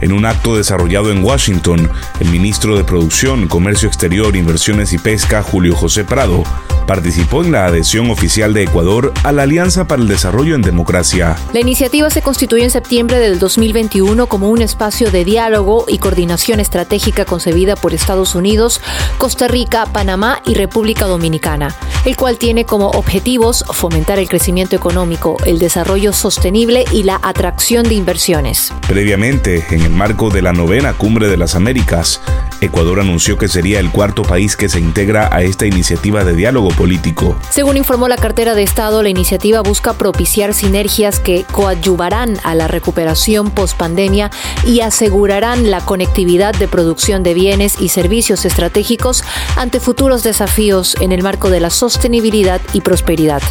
En un acto desarrollado en Washington, el ministro de Producción, Comercio Exterior, Inversiones y Pesca, Julio José Prado, participó en la adhesión oficial de Ecuador a la Alianza para el Desarrollo en Democracia. La iniciativa se constituyó en septiembre del 2021 como un espacio de diálogo y coordinación estratégica concebida por Estados Unidos, Costa Rica, Panamá y República Dominicana, el cual tiene como objetivos fomentar el crecimiento económico, el desarrollo sostenible y la atracción de inversiones. Previamente, en el marco de la novena Cumbre de las Américas, Ecuador anunció que sería el cuarto país que se integra a esta iniciativa de diálogo político. Según informó la cartera de Estado, la iniciativa busca propiciar sinergias que coadyuvarán a la recuperación post-pandemia y asegurarán la conectividad de producción de bienes y servicios estratégicos ante futuros desafíos en el marco de la sostenibilidad y prosperidad.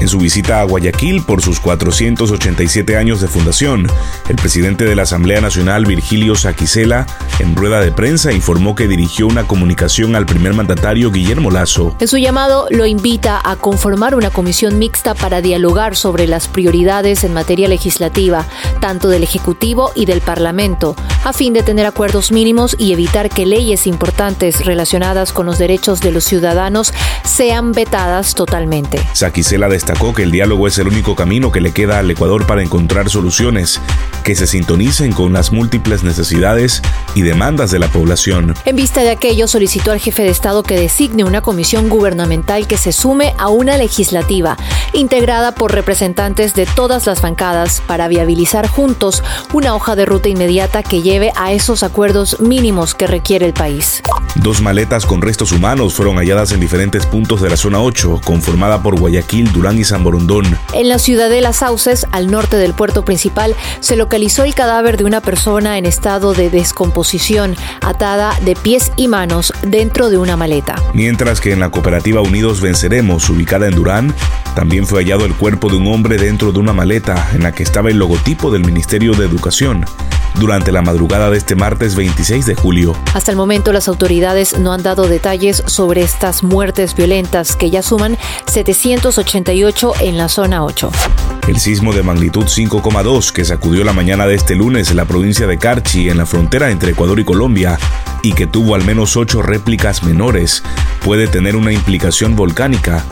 En su visita a Guayaquil por sus 487 años de fundación, el presidente de la Asamblea Nacional, Virgilio Saquicela, en rueda de prensa informó que dirigió una comunicación al primer mandatario Guillermo Lazo. En su llamado lo invita a conformar una comisión mixta para dialogar sobre las prioridades en materia legislativa, tanto del Ejecutivo y del Parlamento, a fin de tener acuerdos mínimos y evitar que leyes importantes relacionadas con los derechos de los ciudadanos sean vetadas totalmente. Saquicela destacó que el diálogo es el único camino que le queda al Ecuador para encontrar soluciones que se sintonicen con las múltiples necesidades y demandas de la población. En vista de aquello, solicitó al jefe de Estado que designe una comisión gubernamental que se sume a una legislativa, integrada por representantes de todas las bancadas, para viabilizar juntos una hoja de ruta inmediata que lleve a esos acuerdos mínimos que requiere el país. Dos maletas con restos humanos fueron halladas en diferentes puntos de la zona 8, conformada por Guayaquil, Durán y San Borondón. En la ciudad de Las Sauces, al norte del puerto principal, se localizó el cadáver de una persona en estado de descomposición, atada de pies y manos dentro de una maleta. Mientras que en la cooperativa Unidos Venceremos, ubicada en Durán, también fue hallado el cuerpo de un hombre dentro de una maleta en la que estaba el logotipo del Ministerio de Educación durante la madrugada de este martes 26 de julio. Hasta el momento las autoridades no han dado detalles sobre estas muertes violentas que ya suman 788 en la zona 8. El sismo de magnitud 5,2 que sacudió la mañana de este lunes en la provincia de Carchi, en la frontera entre Ecuador y Colombia, y que tuvo al menos ocho réplicas menores, puede tener una implicación volcánica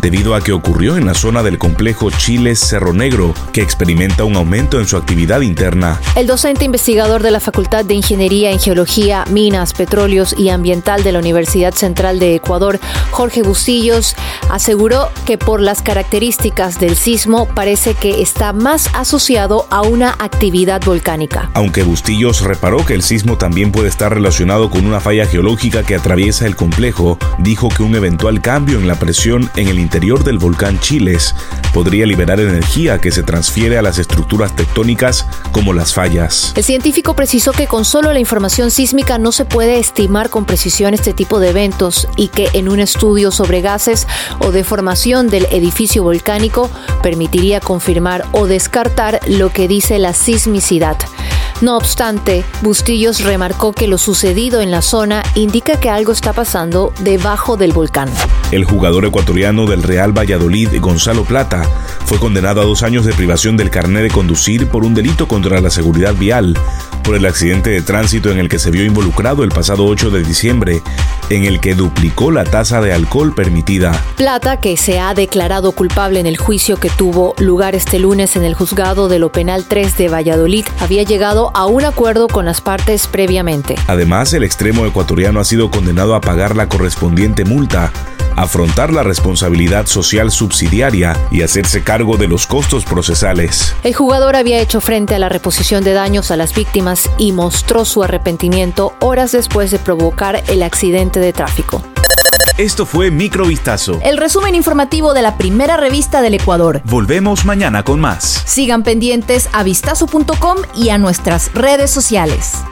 debido a que ocurrió en la zona del complejo Chiles Cerro Negro, que experimenta un aumento en su actividad interna. El docente investigador de la Facultad de Ingeniería en Geología, Minas, Petróleos y Ambiental de la Universidad Central de Ecuador, Jorge Bustillos, aseguró que por las características del sismo parece que está más asociado a una actividad volcánica. Aunque Bustillos reparó que el sismo también puede estar relacionado con una falla geológica que atraviesa el complejo, dijo que un eventual cambio en la presión en el interior del volcán Chiles podría liberar energía que se transfiere a las estructuras tectónicas como las fallas. El científico precisó que con solo la información sísmica no se puede estimar con precisión este tipo de eventos y que en un estudio sobre gases o deformación del edificio volcánico permitiría confirmar o descartar lo que dice la sismicidad. No obstante, Bustillos remarcó que lo sucedido en la zona indica que algo está pasando debajo del volcán. El jugador ecuatoriano del Real Valladolid, Gonzalo Plata, fue condenado a dos años de privación del carnet de conducir por un delito contra la seguridad vial por el accidente de tránsito en el que se vio involucrado el pasado 8 de diciembre, en el que duplicó la tasa de alcohol permitida. Plata, que se ha declarado culpable en el juicio que tuvo lugar este lunes en el juzgado de lo penal 3 de Valladolid, había llegado a un acuerdo con las partes previamente. Además, el extremo ecuatoriano ha sido condenado a pagar la correspondiente multa afrontar la responsabilidad social subsidiaria y hacerse cargo de los costos procesales. El jugador había hecho frente a la reposición de daños a las víctimas y mostró su arrepentimiento horas después de provocar el accidente de tráfico. Esto fue Microvistazo. El resumen informativo de la primera revista del Ecuador. Volvemos mañana con más. Sigan pendientes a vistazo.com y a nuestras redes sociales.